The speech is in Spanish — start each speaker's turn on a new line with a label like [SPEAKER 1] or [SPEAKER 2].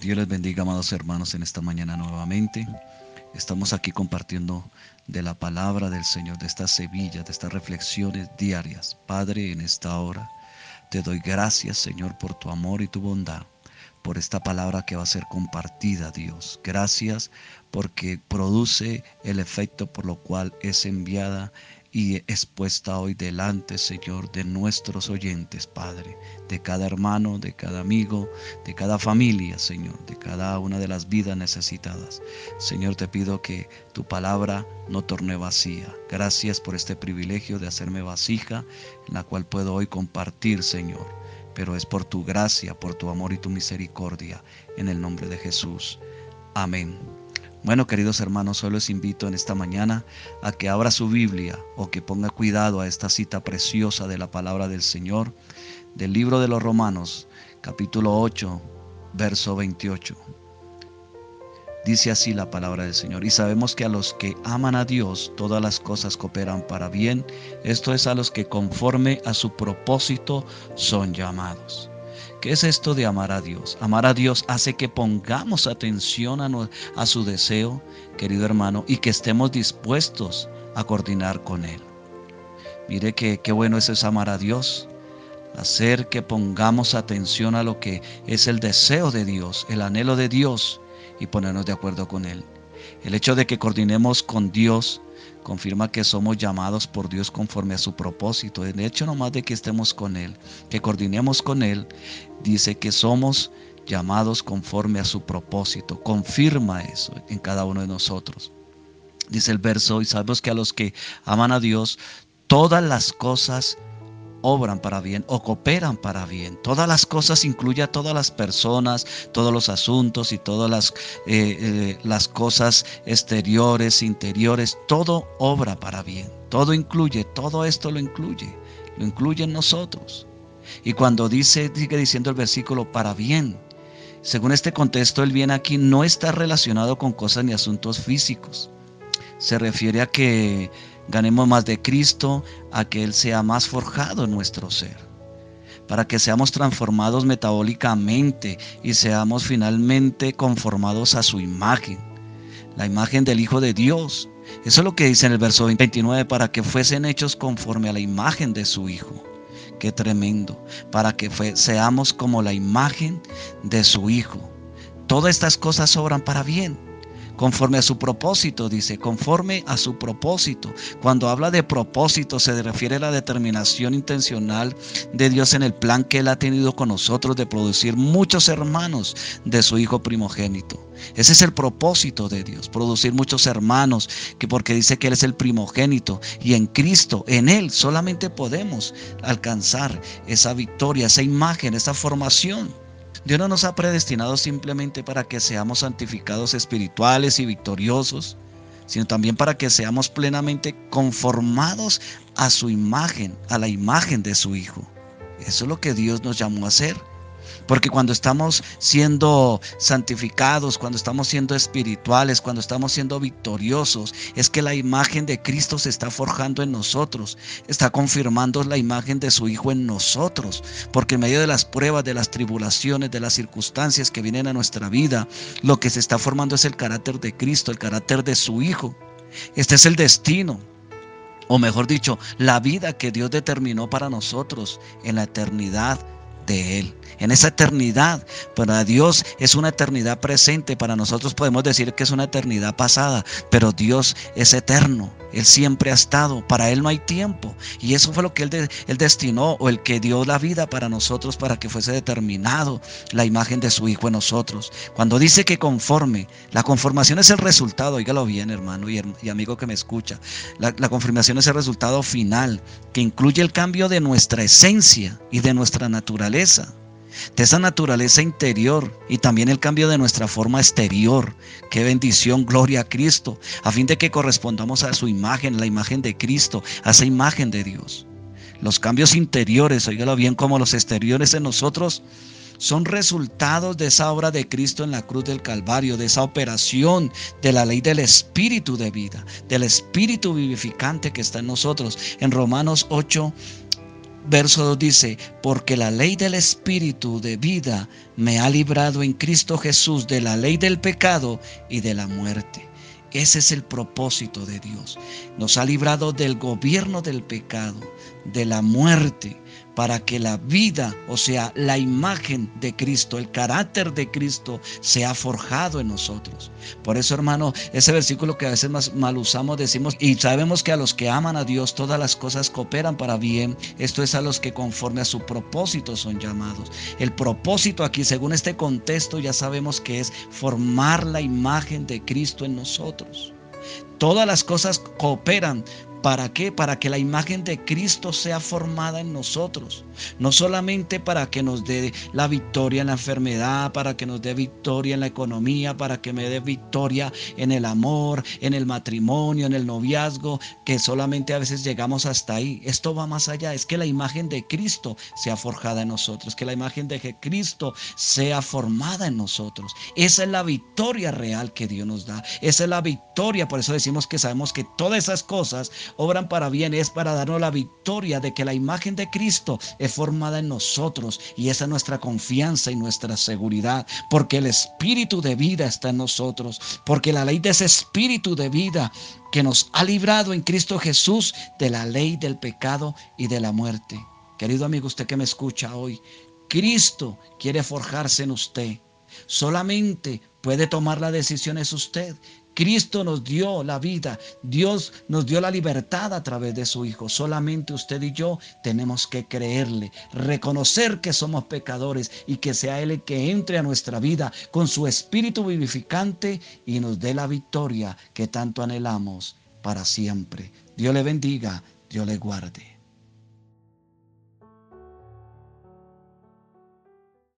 [SPEAKER 1] Dios les bendiga, amados hermanos, en esta mañana nuevamente. Estamos aquí compartiendo de la palabra del Señor, de estas semillas, de estas reflexiones diarias. Padre, en esta hora te doy gracias, Señor, por tu amor y tu bondad, por esta palabra que va a ser compartida, Dios. Gracias porque produce el efecto por lo cual es enviada y expuesta hoy delante, Señor, de nuestros oyentes, Padre, de cada hermano, de cada amigo, de cada familia, Señor, de cada una de las vidas necesitadas. Señor, te pido que tu palabra no torne vacía. Gracias por este privilegio de hacerme vasija en la cual puedo hoy compartir, Señor. Pero es por tu gracia, por tu amor y tu misericordia, en el nombre de Jesús. Amén. Bueno, queridos hermanos, solo les invito en esta mañana a que abra su Biblia o que ponga cuidado a esta cita preciosa de la palabra del Señor del libro de los Romanos, capítulo 8, verso 28. Dice así la palabra del Señor. Y sabemos que a los que aman a Dios, todas las cosas cooperan para bien. Esto es a los que conforme a su propósito son llamados. ¿Qué es esto de amar a Dios? Amar a Dios hace que pongamos atención a, su deseo, querido hermano, y que estemos dispuestos a coordinar con Él. Mire que qué bueno es amar a Dios, hacer que pongamos atención a lo que es el deseo de Dios, el anhelo de Dios y ponernos de acuerdo con Él. El hecho de que coordinemos con Dios confirma que somos llamados por Dios conforme a su propósito. El hecho nomás de que estemos con Él, que coordinemos con Él, dice que somos llamados conforme a su propósito. Confirma eso en cada uno de nosotros. Dice el verso, y sabemos que a los que aman a Dios, todas las cosas obran para bien o cooperan para bien. Todas las cosas incluye a todas las personas, todos los asuntos y todas las, eh, eh, las cosas exteriores, interiores, todo obra para bien. Todo incluye, todo esto lo incluye, lo incluye en nosotros. Y cuando dice, sigue diciendo el versículo, para bien, según este contexto, el bien aquí no está relacionado con cosas ni asuntos físicos. Se refiere a que ganemos más de Cristo, a que Él sea más forjado en nuestro ser, para que seamos transformados metabólicamente y seamos finalmente conformados a su imagen, la imagen del Hijo de Dios. Eso es lo que dice en el verso 29, para que fuesen hechos conforme a la imagen de su Hijo. Qué tremendo, para que seamos como la imagen de su Hijo. Todas estas cosas obran para bien conforme a su propósito, dice, conforme a su propósito. Cuando habla de propósito se refiere a la determinación intencional de Dios en el plan que Él ha tenido con nosotros de producir muchos hermanos de su Hijo primogénito. Ese es el propósito de Dios, producir muchos hermanos, que porque dice que Él es el primogénito y en Cristo, en Él solamente podemos alcanzar esa victoria, esa imagen, esa formación. Dios no nos ha predestinado simplemente para que seamos santificados espirituales y victoriosos, sino también para que seamos plenamente conformados a su imagen, a la imagen de su Hijo. Eso es lo que Dios nos llamó a hacer. Porque cuando estamos siendo santificados, cuando estamos siendo espirituales, cuando estamos siendo victoriosos, es que la imagen de Cristo se está forjando en nosotros, está confirmando la imagen de su Hijo en nosotros. Porque en medio de las pruebas, de las tribulaciones, de las circunstancias que vienen a nuestra vida, lo que se está formando es el carácter de Cristo, el carácter de su Hijo. Este es el destino o mejor dicho, la vida que Dios determinó para nosotros en la eternidad de Él en esa eternidad. Para Dios es una eternidad presente, para nosotros podemos decir que es una eternidad pasada, pero Dios es eterno. Él siempre ha estado, para Él no hay tiempo. Y eso fue lo que Él, él destinó o el que dio la vida para nosotros para que fuese determinado la imagen de su Hijo en nosotros. Cuando dice que conforme, la conformación es el resultado, oígalo bien hermano y, amigo que me escucha, la, la conformación es el resultado final que incluye el cambio de nuestra esencia y de nuestra de esa naturaleza interior y también el cambio de nuestra forma exterior. Qué bendición, gloria a Cristo, a fin de que correspondamos a su imagen, la imagen de Cristo, a esa imagen de Dios. Los cambios interiores, oígalo bien, como los exteriores en nosotros, son resultados de esa obra de Cristo en la cruz del Calvario, de esa operación de la ley del Espíritu de vida, del Espíritu vivificante que está en nosotros. En Romanos 8, verso 2 dice, porque la ley del Espíritu de vida me ha librado en Cristo Jesús de la ley del pecado y de la muerte. Ese es el propósito de Dios. Nos ha librado del gobierno del pecado, de la muerte, para que la vida, o sea, la imagen de Cristo, el carácter de Cristo, sea forjado en nosotros. Por eso, hermano, ese versículo que a veces más mal usamos, decimos, y sabemos que a los que aman a Dios todas las cosas cooperan para bien. Esto es a los que conforme a su propósito son llamados. El propósito aquí, según este contexto, ya sabemos que es formar la imagen de Cristo en nosotros. Todas las cosas cooperan ¿Para qué? Para que la imagen de Cristo sea formada en nosotros. No solamente para que nos dé la victoria en la enfermedad, para que nos dé victoria en la economía, para que me dé victoria en el amor, en el matrimonio, en el noviazgo, que solamente a veces llegamos hasta ahí. Esto va más allá. Es que la imagen de Cristo sea forjada en nosotros, que la imagen de Cristo sea formada en nosotros. Esa es la victoria real que Dios nos da. Esa es la victoria. Por eso decimos que sabemos que todas esas cosas obran para bien, es para darnos la victoria de que la imagen de Cristo es formada en nosotros y esa es nuestra confianza y nuestra seguridad, porque el espíritu de vida está en nosotros, porque la ley de ese espíritu de vida que nos ha librado en Cristo Jesús de la ley del pecado y de la muerte. Querido amigo, usted que me escucha hoy, Cristo quiere forjarse en usted. Solamente puede tomar la decisión es usted. Cristo nos dio la vida, Dios nos dio la libertad a través de su Hijo. Solamente usted y yo tenemos que creerle, reconocer que somos pecadores y que sea Él el que entre a nuestra vida con su espíritu vivificante y nos dé la victoria que tanto anhelamos para siempre. Dios le bendiga, Dios le guarde.